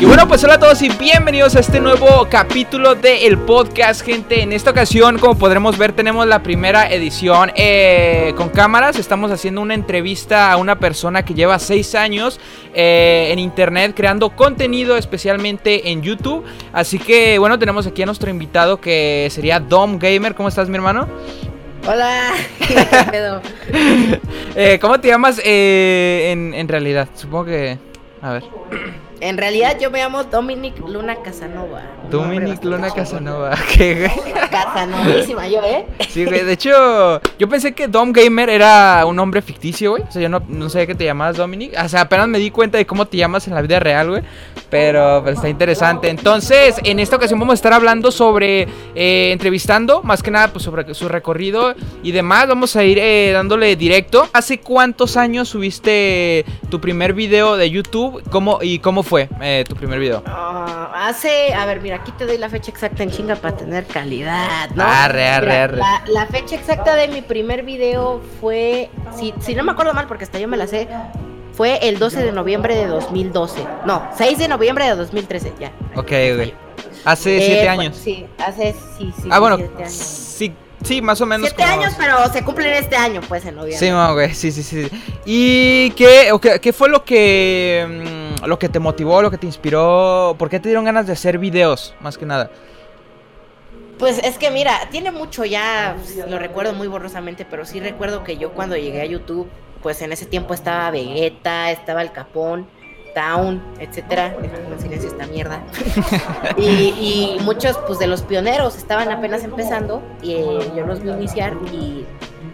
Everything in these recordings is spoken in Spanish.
Y bueno, pues hola a todos y bienvenidos a este nuevo capítulo del podcast, gente. En esta ocasión, como podremos ver, tenemos la primera edición eh, con cámaras. Estamos haciendo una entrevista a una persona que lleva 6 años eh, en internet creando contenido, especialmente en YouTube. Así que, bueno, tenemos aquí a nuestro invitado que sería Dom Gamer. ¿Cómo estás, mi hermano? Hola, eh, ¿Cómo te llamas en, en realidad? Supongo que... A ver. En realidad yo me llamo Dominic Luna Casanova. Dominic Luna Casanova. ¿Qué, Casanovísima yo, ¿eh? Sí, güey. De hecho, yo pensé que Dom Gamer era un nombre ficticio, güey. O sea, yo no, no sabía que te llamabas Dominic. O sea, apenas me di cuenta de cómo te llamas en la vida real, güey. Pero, está interesante. Entonces, en esta ocasión vamos a estar hablando sobre, eh, entrevistando, más que nada, pues sobre su recorrido y demás. Vamos a ir eh, dándole directo. ¿Hace cuántos años subiste tu primer video de YouTube? ¿Cómo, ¿Y cómo fue eh, tu primer video? Ah, hace, a ver, mira, aquí te doy la fecha exacta en chinga para tener calidad, ¿no? Arre, arre, arre. La, la, fecha exacta de mi primer video fue, si, si no me acuerdo mal, porque hasta yo me la sé, fue el 12 de noviembre de 2012. No, 6 de noviembre de 2013, ya. Ok, güey. Hace 7 eh, años. Sí, hace, sí, sí. Ah, bueno, sí, sí, más o menos. 7 años, pero se cumplen este año, pues, en noviembre. Sí, no, güey, sí, sí, sí. ¿Y qué, qué, qué fue lo que, mm, lo que te motivó, lo que te inspiró? ¿Por qué te dieron ganas de hacer videos, más que nada? Pues es que mira, tiene mucho ya, lo recuerdo muy borrosamente, pero sí recuerdo que yo cuando llegué a YouTube pues en ese tiempo estaba Vegeta, estaba el Capón, Town, etcétera, en silencio esta mierda. y, y, muchos pues de los pioneros estaban apenas empezando y eh, yo los vi iniciar y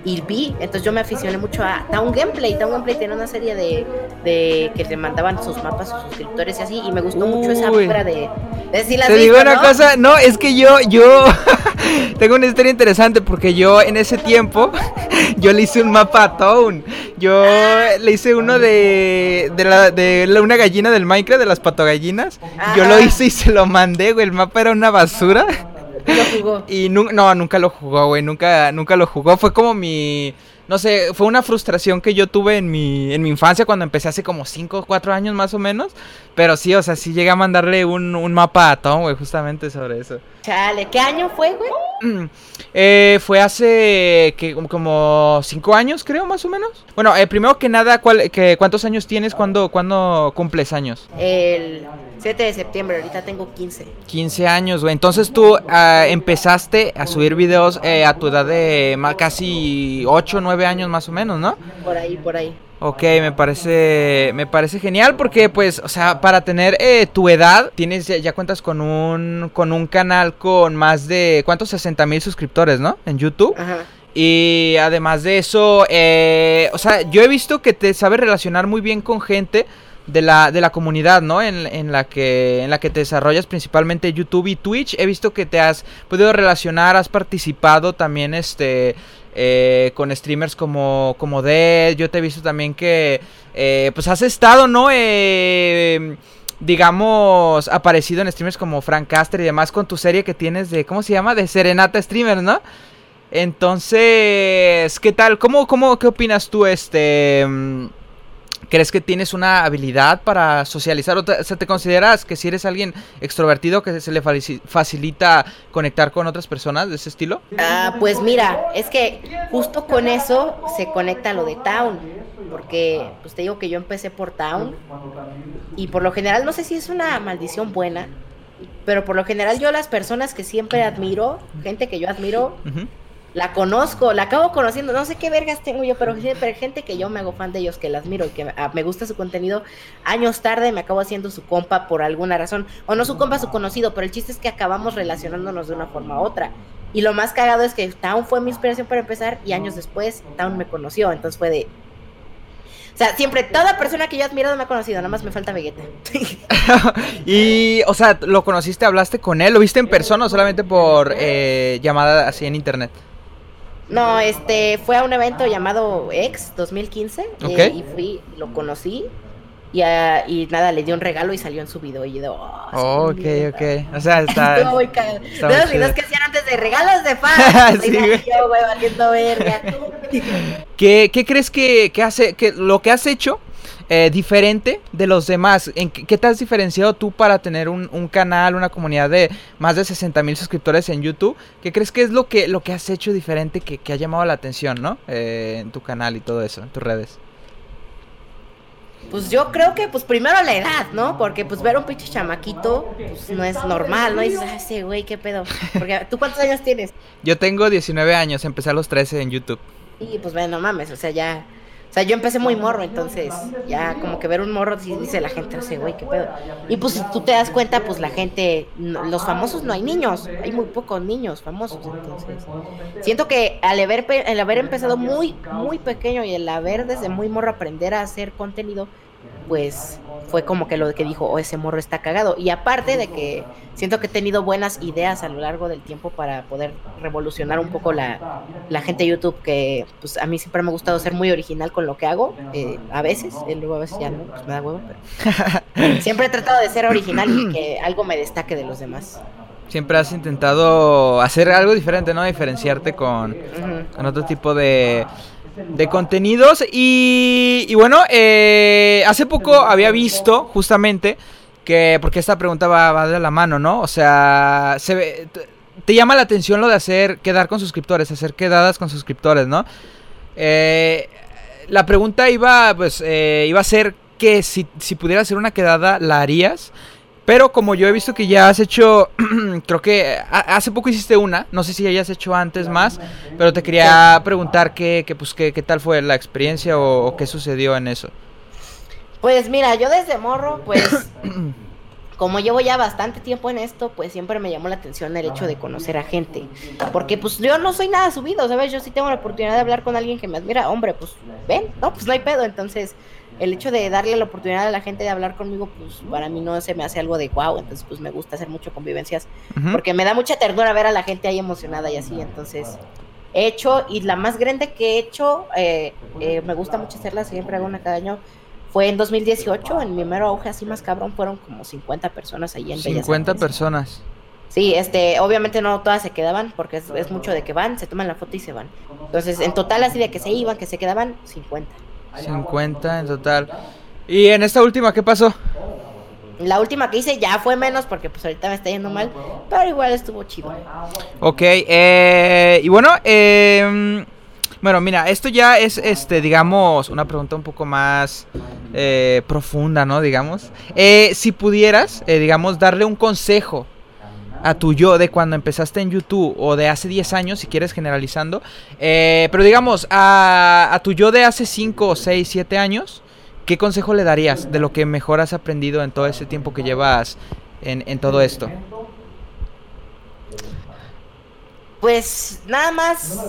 y vi, entonces yo me aficioné mucho a Town Gameplay. Town Gameplay tiene una serie de, de que te mandaban sus mapas, sus suscriptores y así, y me gustó mucho esa obra de, de si Te digo una cosa, no, es que yo, yo tengo una historia interesante porque yo en ese tiempo, yo le hice un mapa a Town. Yo le hice uno de, de, la, de una gallina del Minecraft, de las patogallinas. Yo lo hice y se lo mandé, güey. El mapa era una basura. lo jugó. Y no, nunca lo jugó, güey. Nunca, nunca lo jugó. Fue como mi. No sé, fue una frustración que yo tuve en mi, en mi infancia cuando empecé hace como 5 o 4 años más o menos. Pero sí, o sea, sí llegué a mandarle un, un mapa a Tom, güey, justamente sobre eso. Chale, ¿qué año fue, güey? Eh, fue hace que, como 5 años, creo, más o menos. Bueno, eh, primero que nada, ¿cuál, que, ¿cuántos años tienes? ¿Cuándo, ¿Cuándo cumples años? El 7 de septiembre, ahorita tengo 15. 15 años, güey. Entonces tú uh, empezaste a subir videos eh, a tu edad de casi 8 o 9 años más o menos, ¿no? Por ahí, por ahí. Ok, me parece, me parece genial porque pues, o sea, para tener eh, tu edad, tienes ya, cuentas con un, con un canal con más de, ¿cuántos? 60 mil suscriptores, ¿no? En YouTube. Ajá. Y además de eso, eh, o sea, yo he visto que te sabes relacionar muy bien con gente de la, de la comunidad, ¿no? En, en, la que, en la que te desarrollas principalmente YouTube y Twitch. He visto que te has podido relacionar, has participado también, este eh, con streamers como, como Dead. Yo te he visto también que eh, pues has estado, ¿no? Eh, digamos, aparecido en streamers como Frank Caster y demás con tu serie que tienes de, ¿cómo se llama? De Serenata Streamers, ¿no? Entonces, ¿qué tal? ¿Cómo, cómo, qué opinas tú, este... ¿Crees que tienes una habilidad para socializar? ¿O te, te consideras que si eres alguien extrovertido que se le facilita conectar con otras personas de ese estilo? Ah, pues mira, es que justo con eso se conecta lo de Town. Porque, pues te digo que yo empecé por Town. Y por lo general, no sé si es una maldición buena. Pero por lo general, yo las personas que siempre admiro, gente que yo admiro, la conozco, la acabo conociendo, no sé qué vergas tengo yo, pero siempre gente que yo me hago fan de ellos, que las miro y que me gusta su contenido, años tarde me acabo haciendo su compa por alguna razón, o no su compa, su conocido, pero el chiste es que acabamos relacionándonos de una forma u otra. Y lo más cagado es que Town fue mi inspiración para empezar y años después Town me conoció, entonces fue de... O sea, siempre, toda persona que yo he admirado me ha conocido, nada más me falta Vegeta. y, o sea, ¿lo conociste, hablaste con él? ¿Lo viste en persona o solamente por eh, llamada así en internet? No, este, fue a un evento llamado X 2015 eh, y fui, lo conocí y, uh, y, nada, le dio un regalo y salió en su video y yo, oh, ok, ok, o sea, está... Muy. De los videos que hacían antes de regalos de fans, sí, güey. Yo, güey, valiendo verga. ¿Qué, ¿Qué crees que, que hace, que lo que has hecho eh, diferente de los demás? ¿En qué, te has diferenciado tú para tener un, canal, una comunidad de más de 60 mil suscriptores en YouTube? ¿Qué crees que es lo que, lo que has hecho diferente que, ha llamado la atención, ¿no? Eh, en tu canal y todo eso, en tus redes. Pues yo creo que, pues primero la edad, ¿no? Porque pues ver a un pinche chamaquito, pues no es normal, ¿no? Y dices, ah, ese güey, qué pedo. Porque, ¿tú cuántos años tienes? Yo tengo 19 años, empecé a los 13 en YouTube. Y pues bueno, no mames, o sea, ya sea, yo empecé muy morro, entonces ya como que ver un morro dice la gente, ese güey, qué pedo. Y pues si tú te das cuenta, pues la gente, los famosos no hay niños, hay muy pocos niños famosos, entonces. Siento que al haber, al haber empezado muy, muy pequeño y el haber desde muy morro aprender a hacer contenido, pues fue como que lo que dijo, oh, ese morro está cagado. Y aparte de que siento que he tenido buenas ideas a lo largo del tiempo para poder revolucionar un poco la, gente de YouTube, que pues a mí siempre me ha gustado ser muy original con lo que hago, eh, a veces, eh, luego a veces ya no, pues me da huevo, pero siempre he tratado de ser original y que algo me destaque de los demás. Siempre has intentado hacer algo diferente, ¿no? Diferenciarte con, con otro tipo de de contenidos. Y, bueno, eh, hace poco había visto justamente que, porque esta pregunta va, de la mano, ¿no? O sea, se te llama la atención lo de hacer, quedar con suscriptores, hacer quedadas con suscriptores, ¿no? Eh, la pregunta iba, pues, eh, iba a ser que si, si pudieras hacer una quedada, ¿la harías? Pero como yo he visto que ya has hecho, creo que hace poco hiciste una, no sé si hayas hecho antes más, pero te quería preguntar qué, qué pues, qué, qué, tal fue la experiencia o, qué sucedió en eso. Pues mira, yo desde morro, pues, como llevo ya bastante tiempo en esto, pues siempre me llamó la atención el hecho de conocer a gente. Porque pues yo no soy nada subido, ¿sabes? Yo sí tengo la oportunidad de hablar con alguien que me admira, hombre, pues ven, no, pues no hay pedo, entonces el hecho de darle la oportunidad a la gente de hablar conmigo, pues para mí no se me hace algo de guau, entonces pues me gusta hacer mucho convivencias, porque me da mucha ternura ver a la gente ahí emocionada y así, entonces he hecho, y la más grande que he hecho, eh, eh, me gusta mucho hacerla, siempre hago una cada año, fue en 2018, en mi mero auge así más cabrón, fueron como 50 personas ahí en 50 personas. Sí, este, obviamente no todas se quedaban, porque es, es mucho de que van, se toman la foto y se van. Entonces, en total así de que se iban, que se quedaban, 50. 50 en total. ¿Y en esta última qué pasó? La última que hice ya fue menos porque pues ahorita me está yendo mal, pero igual estuvo chido. Ok, eh, y bueno, eh, bueno, mira, esto ya es, este, digamos, una pregunta un poco más eh, profunda, ¿no? Digamos, eh, si pudieras, eh, digamos, darle un consejo a tu yo de cuando empezaste en YouTube o de hace 10 años, si quieres generalizando. Eh, pero digamos, a, a, tu yo de hace 5, 6, 7 años, ¿qué consejo le darías de lo que mejor has aprendido en todo ese tiempo que llevas en, en todo esto? Pues nada más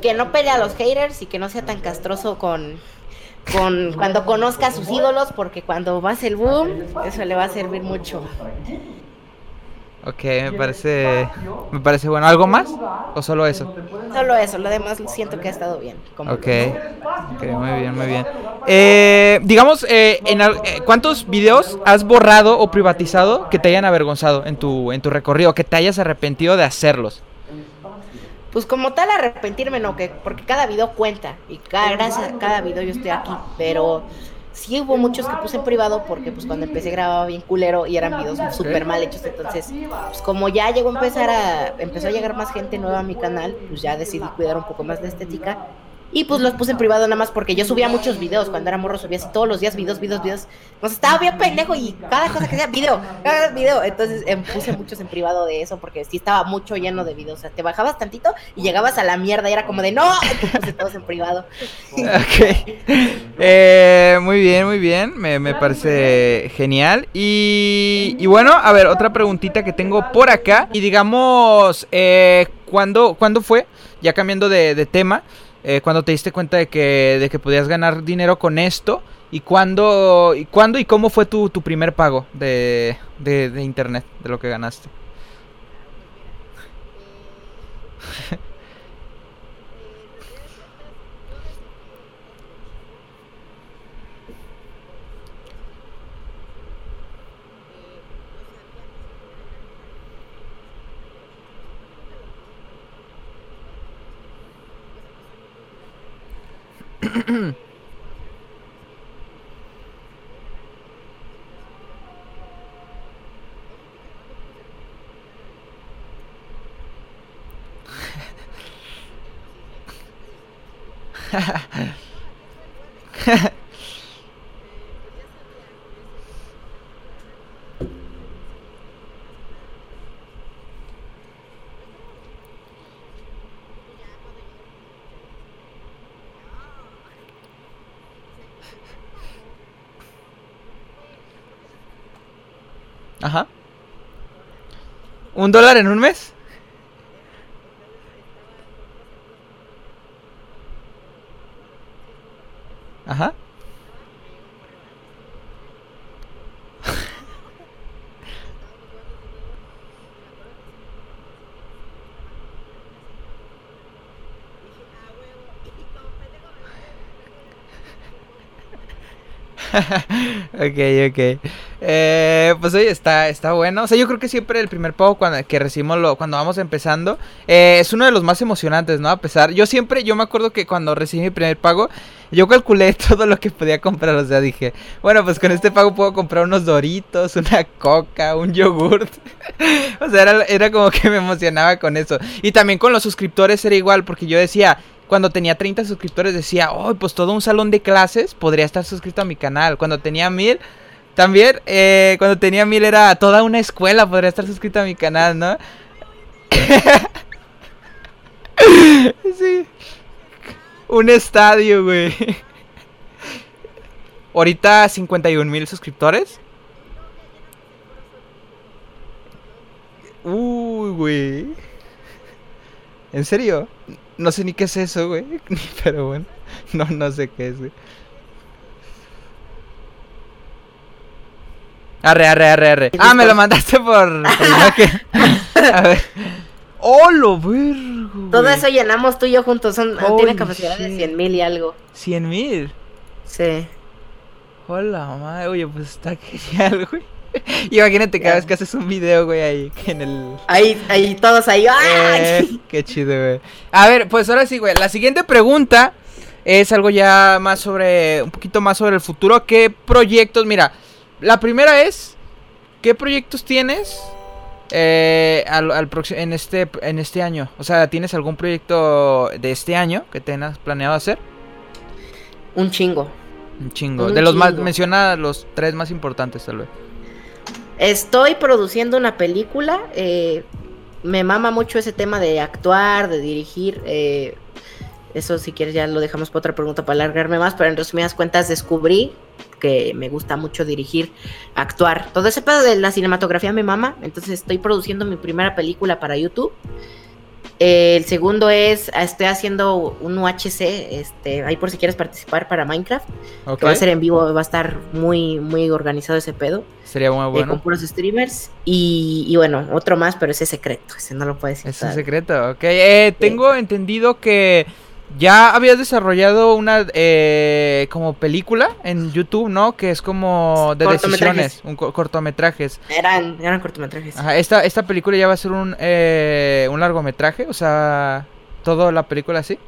que no pelee a los haters y que no sea tan castroso con, con cuando conozca a sus ídolos, porque cuando vas el boom, eso le va a servir mucho. Ok, me parece, me parece bueno. ¿Algo más o solo eso? Solo eso, lo demás siento que ha estado bien. ok, okay muy bien, muy bien. Eh, digamos, eh, en eh, ¿cuántos videos has borrado o privatizado que te hayan avergonzado en tu, en tu recorrido, que te hayas arrepentido de hacerlos? Pues como tal arrepentirme no, que porque cada video cuenta y cada, gracias a cada video yo estoy aquí, pero sí hubo muchos que puse en privado porque pues cuando empecé grababa bien culero y eran videos súper mal hechos, entonces pues como ya llegó a empezar a, empezó a llegar más gente nueva a mi canal, pues ya decidí cuidar un poco más de estética y pues los puse en privado nada más porque yo subía muchos videos. Cuando era morro subía así todos los días videos, videos, videos. Pues estaba bien pendejo y cada cosa que hacía, video, cada video. Entonces em, puse muchos en privado de eso porque sí estaba mucho lleno de videos. O sea, te bajabas tantito y llegabas a la mierda y era como de no, puse todos en privado. Ok. Eh, muy bien, muy bien. Me, me parece genial. Y, bueno, a ver, otra preguntita que tengo por acá. Y digamos, eh, ¿cuándo, ¿cuándo fue? Ya cambiando de tema. Eh, cuando te diste cuenta de que, de que podías ganar dinero con esto y cuándo y, cuándo y cómo fue tu, tu primer pago de, de, de internet, de lo que ganaste. Ha ha ha. Ajá. ¿Un dólar en un mes? Ajá. ok, ok. Eh, pues oye, está, está bueno. O sea, yo creo que siempre el primer pago cuando, que recibimos cuando vamos empezando eh, es uno de los más emocionantes, ¿no? A pesar, yo siempre, yo me acuerdo que cuando recibí mi primer pago, yo calculé todo lo que podía comprar. O sea, dije, bueno, pues con este pago puedo comprar unos doritos, una coca, un yogurt. o sea, era, era como que me emocionaba con eso. Y también con los suscriptores era igual, porque yo decía, cuando tenía 30 suscriptores decía, oh, pues todo un salón de clases podría estar suscrito a mi canal. Cuando tenía mil, también, eh, cuando tenía mil era toda una escuela podría estar suscrito a mi canal, ¿no? sí. Un estadio, güey. Ahorita 51 mil suscriptores. Uy, güey. ¿En serio? No sé ni qué es eso, güey. Pero bueno. No, no sé qué es, güey. Arre, arre, arre, arre. Ah, me lo mandaste por. por a ver. ¡Oh, lo vergo! Todo eso llenamos tú y yo juntos. Son, tiene capacidad de 100 mil y algo. ¿100 mil? Sí. Hola, madre. Oye, pues está genial, güey. Imagínate cada vez que haces un video, güey, ahí en el. Ahí, ahí, todos ahí. Eh, qué chido, güey. A ver, pues ahora sí, güey. La siguiente pregunta es algo ya más sobre. Un poquito más sobre el futuro. ¿Qué proyectos? Mira, la primera es. ¿Qué proyectos tienes? Eh, al, al en este en este año. O sea, ¿tienes algún proyecto de este año que tengas planeado hacer? Un chingo. Un chingo. de los más. Menciona los tres más importantes, tal vez. Estoy produciendo una película. Eh, me mama mucho ese tema de actuar, de dirigir. Eh, eso si quieres ya lo dejamos para otra pregunta para alargarme más, pero en resumidas cuentas descubrí que me gusta mucho dirigir, actuar. Todo ese pedo de la cinematografía me mama, entonces estoy produciendo mi primera película para YouTube el segundo es, estoy haciendo un UHC, este, ahí por si quieres participar para Minecraft. Que va a ser en vivo, va a estar muy, muy organizado ese pedo. Sería muy bueno. Eh, con puros streamers. Y, bueno, otro más, pero ese es secreto, ese no lo puedes decir. Es secreto, ok. Eh, tengo entendido que ya habías desarrollado una eh, como película en YouTube, ¿no? Que es como de decisiones, un cortometrajes. Eran, eran cortometrajes. Ajá, esta, esta película ya va a ser un, eh, un largometraje, o sea, toda la película así.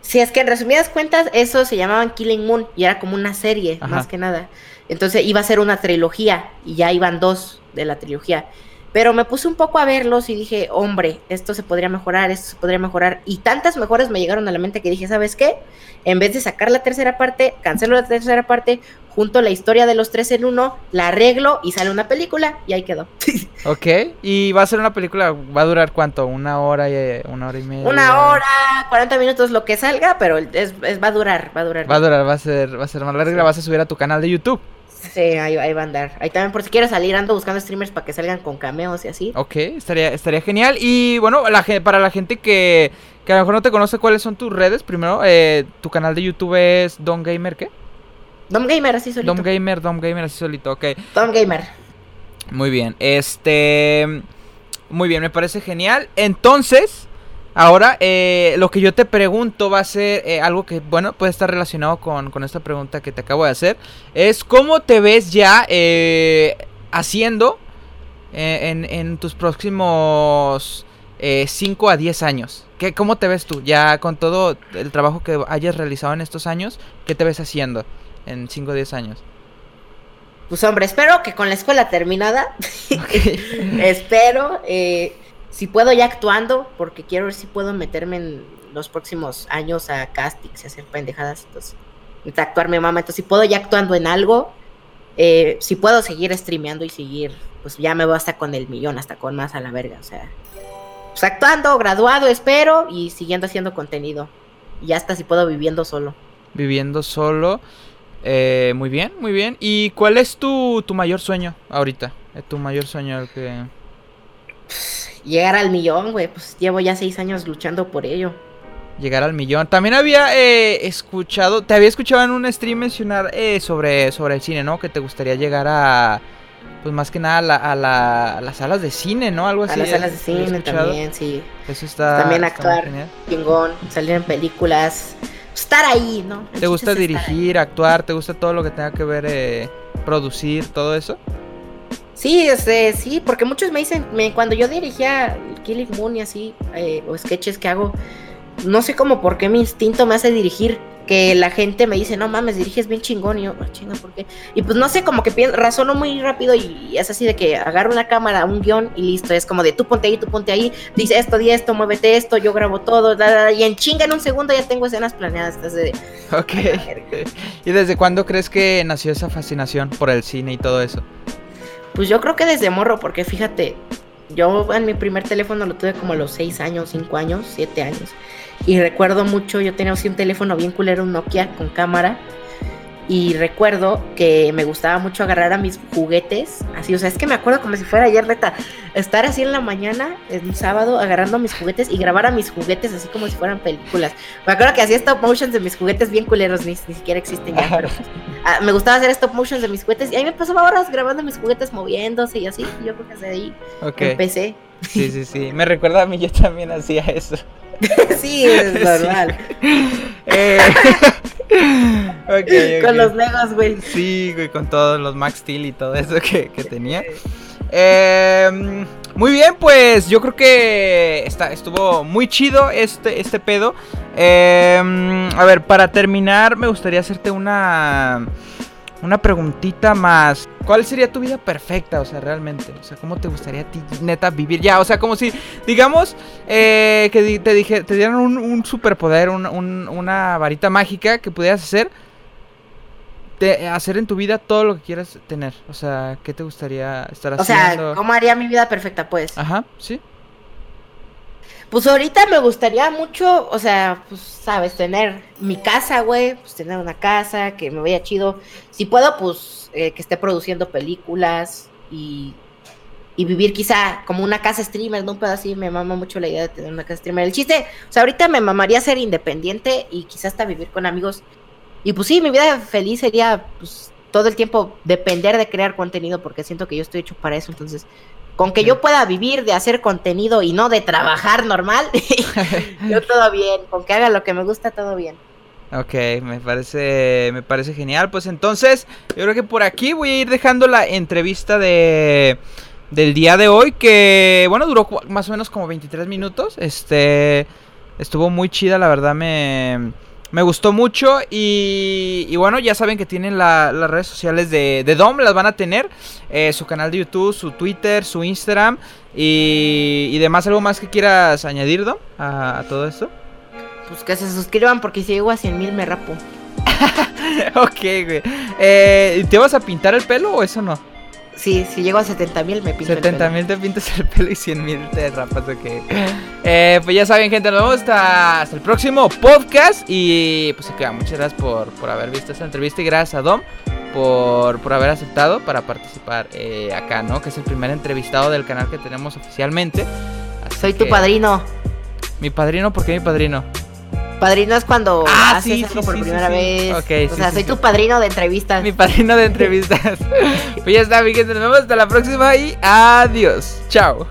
Sí, es que en resumidas cuentas, eso se llamaban Killing Moon y era como una serie, más que nada. Entonces iba a ser una trilogía y ya iban dos de la trilogía. Pero me puse un poco a verlos y dije, hombre, esto se podría mejorar, esto se podría mejorar. Y tantas mejoras me llegaron a la mente que dije, ¿sabes qué? En vez de sacar la tercera parte, cancelo la tercera parte, junto la historia de los tres en uno, la arreglo y sale una película y ahí quedó. ok, y va a ser una película, ¿va a durar cuánto? ¿Una hora y una hora y media? Una hora, 40 minutos lo que salga, pero es, va a durar, va a durar. Va a durar, va a ser, va a ser más larga, la vas a subir a tu canal de YouTube. Sí, ahí, va a andar. Ahí también por si quieres salir, ando buscando streamers para que salgan con cameos y así. Ok, estaría, estaría genial. Y bueno, la, para la gente que, que a lo mejor no te conoce, ¿cuáles son tus redes? Primero, eh, tu canal de YouTube es Don Gamer, ¿qué? Dom Gamer, así solito. Dom Gamer, Dom Gamer, así solito, ok. Dom Gamer. Muy bien, este... Muy bien, me parece genial. Entonces, Ahora, eh, lo que yo te pregunto va a ser eh, algo que, bueno, puede estar relacionado con, esta pregunta que te acabo de hacer. Es cómo te ves ya eh, haciendo en, tus próximos 5 a 10 años. ¿Qué, ¿Cómo te ves tú? Ya con todo el trabajo que hayas realizado en estos años, ¿qué te ves haciendo en 5 o 10 años? Pues hombre, espero que con la escuela terminada, espero si puedo ya actuando, porque quiero ver si puedo meterme en los próximos años a castings y hacer pendejadas. Entonces, actuar mi mamá. Entonces, si puedo ya actuando en algo, eh, si puedo seguir streameando y seguir, pues ya me voy hasta con el millón, hasta con más a la verga. O sea, pues actuando, graduado, espero, y siguiendo haciendo contenido. Y hasta si puedo viviendo solo. Viviendo solo. Eh, muy bien, muy bien. ¿Y cuál es tu, tu mayor sueño ahorita? Eh, tu mayor sueño que... Llegar al millón, güey. Pues llevo ya seis años luchando por ello. Llegar al millón. También había eh, escuchado, te había escuchado en un stream mencionar eh, sobre, sobre el cine, ¿no? Que te gustaría llegar a, pues más que nada a, la, a, las salas de cine, ¿no? Algo así. A las salas de cine también, sí. Eso está. También actuar, chingón, salir en películas, estar ahí, ¿no? ¿Te gusta dirigir, actuar? ¿Te gusta todo lo que tenga que ver, eh, producir, todo eso? Sí, este, sí, porque muchos me dicen, me, cuando yo dirigía Killing Moon y así, eh, o sketches que hago, no sé cómo por qué mi instinto me hace dirigir. Que la gente me dice, no mames, diriges bien chingón. Y yo, ah, chinga, ¿por qué? Y pues no sé, como que razono muy rápido y es así de que agarro una cámara, un guion y listo. Es como de tú ponte ahí, tú ponte ahí, dice esto, di esto, muévete esto, yo grabo todo. y en chinga en un segundo ya tengo escenas planeadas. De, ok. ¿Y desde cuándo crees que nació esa fascinación por el cine y todo eso? Pues yo creo que desde morro, porque fíjate, yo en mi primer teléfono lo tuve como a los 6 años, 5 años, 7 años. Y recuerdo mucho, yo tenía así un teléfono bien culero, un Nokia con cámara. Y recuerdo que me gustaba mucho agarrar a mis juguetes, así, o sea, es que me acuerdo como si fuera ayer, neta, estar así en la mañana, en un sábado, agarrando mis juguetes y grabar a mis juguetes así como si fueran películas. Me acuerdo que hacía stop motions de mis juguetes bien culeros, ni, siquiera existen ya, pero ah, me gustaba hacer stop motions de mis juguetes y ahí me pasaba horas grabando mis juguetes moviéndose y así, yo creo que desde ahí empecé. Sí, sí, sí, me recuerda a mí, yo también hacía eso. sí, es normal. Eh, con los Legos, güey. Sí, güey, con todos los Max Steel y todo eso que, tenía. Em, muy bien, pues yo creo que está, estuvo muy chido este, este pedo. Em, a ver, para terminar, me gustaría hacerte una una preguntita más. ¿Cuál sería tu vida perfecta? O sea, realmente. O sea, ¿cómo te gustaría a ti, neta, vivir ya? O sea, como si, digamos, eh, que te, dije, te dieran un, superpoder, una varita mágica que pudieras hacer. hacer en tu vida todo lo que quieras tener. O sea, ¿qué te gustaría estar haciendo? O sea, ¿cómo haría mi vida perfecta, pues? Ajá, sí. Pues ahorita me gustaría mucho, o sea, pues, sabes, tener mi casa, güey, pues tener una casa, que me vaya chido. Si puedo, pues, eh, que esté produciendo películas y, y, vivir quizá como una casa streamer, ¿no? Pero así me mama mucho la idea de tener una casa streamer. El chiste, o sea, ahorita me mamaría ser independiente y quizás hasta vivir con amigos. Y pues sí, mi vida feliz sería, pues, todo el tiempo depender de crear contenido porque siento que yo estoy hecho para eso, entonces con que yo pueda vivir de hacer contenido y no de trabajar normal, yo todo bien, con que haga lo que me gusta, todo bien. Ok, me parece, me parece genial. Pues entonces, yo creo que por aquí voy a ir dejando la entrevista de del día de hoy, que bueno, duró más o menos como 23 minutos. Este, estuvo muy chida, la verdad me me gustó mucho y, bueno, ya saben que tienen las redes sociales de, de, Dom, las van a tener. Eh, su canal de YouTube, su Twitter, su Instagram y, y demás. ¿Algo más que quieras añadir, Dom, a, todo esto? Pues que se suscriban porque si llego a 100 mil me rapo. ok, güey. Eh, ¿Te vas a pintar el pelo o eso no? Sí, si llego a 70 mil me pinto 70 mil te pintas el pelo y 100 mil te rapas, ok. Eh, pues ya saben, gente, nos vemos hasta, el próximo podcast. Y pues se queda. Muchas gracias por, por haber visto esta entrevista y gracias a Dom por, por haber aceptado para participar eh, acá, ¿no? Que es el primer entrevistado del canal que tenemos oficialmente. Soy tu padrino. Mi padrino, ¿por qué mi padrino? Padrino es cuando ah, haces algo por primera vez. o sea, soy tu padrino de entrevistas. Mi padrino de entrevistas. pues ya está, mi gente. Nos vemos hasta la próxima y adiós. Chao.